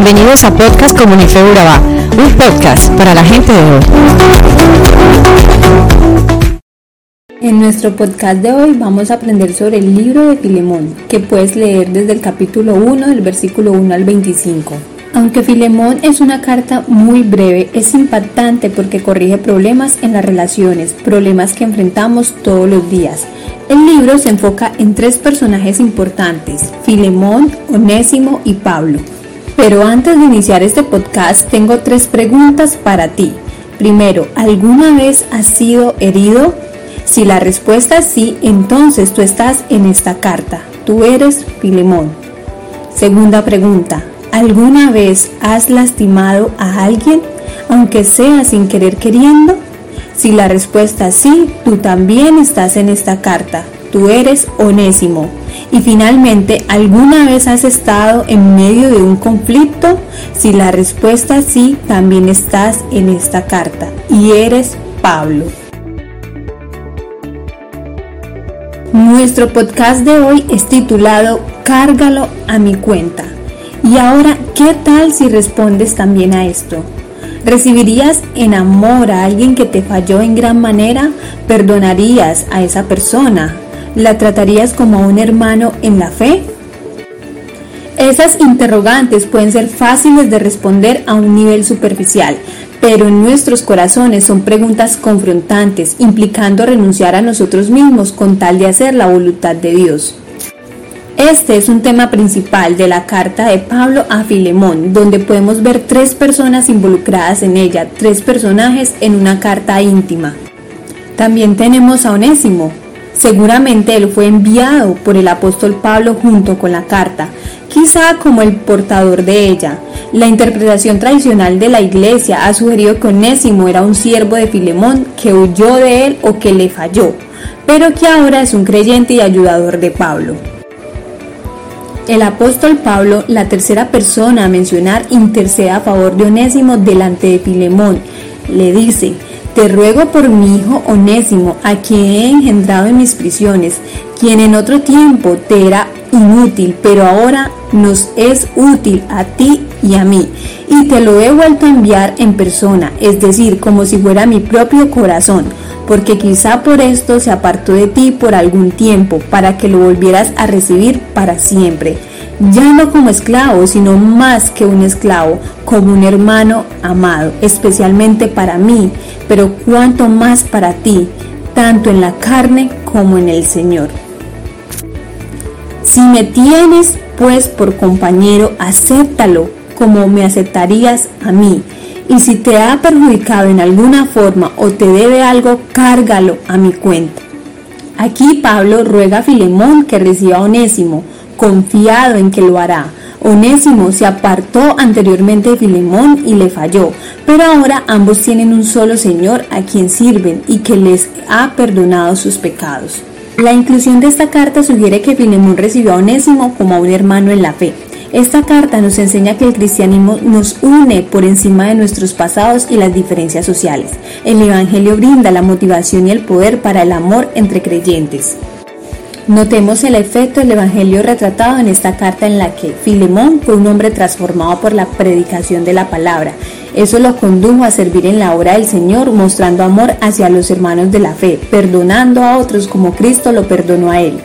Bienvenidos a Podcast Comunife Urabá, un podcast para la gente de hoy. En nuestro podcast de hoy vamos a aprender sobre el libro de Filemón, que puedes leer desde el capítulo 1 del versículo 1 al 25. Aunque Filemón es una carta muy breve, es impactante porque corrige problemas en las relaciones, problemas que enfrentamos todos los días. El libro se enfoca en tres personajes importantes, Filemón, Onésimo y Pablo. Pero antes de iniciar este podcast tengo tres preguntas para ti. Primero, ¿alguna vez has sido herido? Si la respuesta es sí, entonces tú estás en esta carta. Tú eres Filemón. Segunda pregunta, ¿alguna vez has lastimado a alguien, aunque sea sin querer queriendo? Si la respuesta es sí, tú también estás en esta carta. Tú eres onésimo. Y finalmente, ¿alguna vez has estado en medio de un conflicto? Si la respuesta es sí, también estás en esta carta y eres Pablo. Nuestro podcast de hoy es titulado Cárgalo a mi cuenta. Y ahora, ¿qué tal si respondes también a esto? ¿Recibirías en amor a alguien que te falló en gran manera? ¿Perdonarías a esa persona? ¿La tratarías como a un hermano en la fe? Esas interrogantes pueden ser fáciles de responder a un nivel superficial, pero en nuestros corazones son preguntas confrontantes, implicando renunciar a nosotros mismos con tal de hacer la voluntad de Dios. Este es un tema principal de la carta de Pablo a Filemón, donde podemos ver tres personas involucradas en ella, tres personajes en una carta íntima. También tenemos a Onésimo, Seguramente él fue enviado por el apóstol Pablo junto con la carta, quizá como el portador de ella. La interpretación tradicional de la iglesia ha sugerido que Onésimo era un siervo de Filemón que huyó de él o que le falló, pero que ahora es un creyente y ayudador de Pablo. El apóstol Pablo, la tercera persona a mencionar, intercede a favor de Onésimo delante de Filemón. Le dice, te ruego por mi hijo Onésimo, a quien he engendrado en mis prisiones, quien en otro tiempo te era inútil, pero ahora nos es útil a ti y a mí. Y te lo he vuelto a enviar en persona, es decir, como si fuera mi propio corazón, porque quizá por esto se apartó de ti por algún tiempo, para que lo volvieras a recibir para siempre ya no como esclavo, sino más que un esclavo, como un hermano amado, especialmente para mí, pero cuanto más para ti, tanto en la carne como en el Señor. Si me tienes pues por compañero, acéptalo como me aceptarías a mí. Y si te ha perjudicado en alguna forma o te debe algo, cárgalo a mi cuenta. Aquí Pablo ruega a Filemón que reciba a Onésimo, confiado en que lo hará. Onésimo se apartó anteriormente de Filemón y le falló, pero ahora ambos tienen un solo Señor a quien sirven y que les ha perdonado sus pecados. La inclusión de esta carta sugiere que Filemón recibió a Onésimo como a un hermano en la fe. Esta carta nos enseña que el cristianismo nos une por encima de nuestros pasados y las diferencias sociales. El Evangelio brinda la motivación y el poder para el amor entre creyentes. Notemos el efecto del Evangelio retratado en esta carta en la que Filemón fue un hombre transformado por la predicación de la palabra. Eso lo condujo a servir en la obra del Señor, mostrando amor hacia los hermanos de la fe, perdonando a otros como Cristo lo perdonó a él.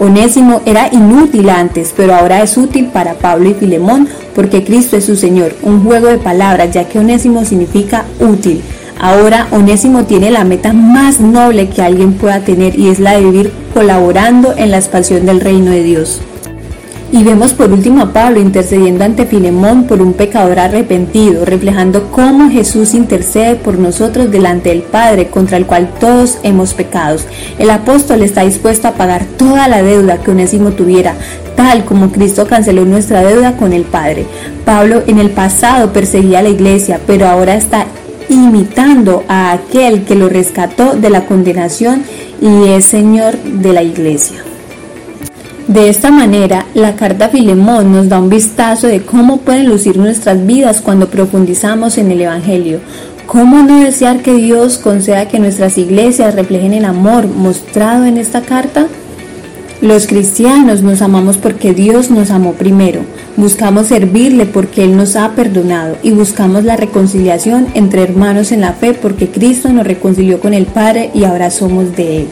Onésimo era inútil antes, pero ahora es útil para Pablo y Filemón porque Cristo es su Señor. Un juego de palabras, ya que Onésimo significa útil. Ahora Onésimo tiene la meta más noble que alguien pueda tener y es la de vivir colaborando en la expansión del reino de Dios. Y vemos por último a Pablo intercediendo ante Filemón por un pecador arrepentido, reflejando cómo Jesús intercede por nosotros delante del Padre contra el cual todos hemos pecado. El apóstol está dispuesto a pagar toda la deuda que Onésimo tuviera, tal como Cristo canceló nuestra deuda con el Padre. Pablo en el pasado perseguía a la iglesia, pero ahora está imitando a aquel que lo rescató de la condenación y es Señor de la iglesia. De esta manera, la carta Filemón nos da un vistazo de cómo pueden lucir nuestras vidas cuando profundizamos en el Evangelio. ¿Cómo no desear que Dios conceda que nuestras iglesias reflejen el amor mostrado en esta carta? Los cristianos nos amamos porque Dios nos amó primero. Buscamos servirle porque Él nos ha perdonado y buscamos la reconciliación entre hermanos en la fe porque Cristo nos reconcilió con el Padre y ahora somos de Él.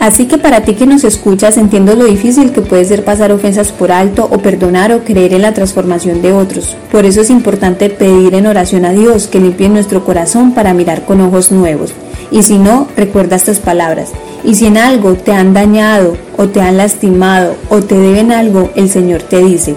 Así que para ti que nos escuchas entiendo lo difícil que puede ser pasar ofensas por alto o perdonar o creer en la transformación de otros. Por eso es importante pedir en oración a Dios que limpie nuestro corazón para mirar con ojos nuevos. Y si no, recuerda estas palabras. Y si en algo te han dañado o te han lastimado o te deben algo, el Señor te dice,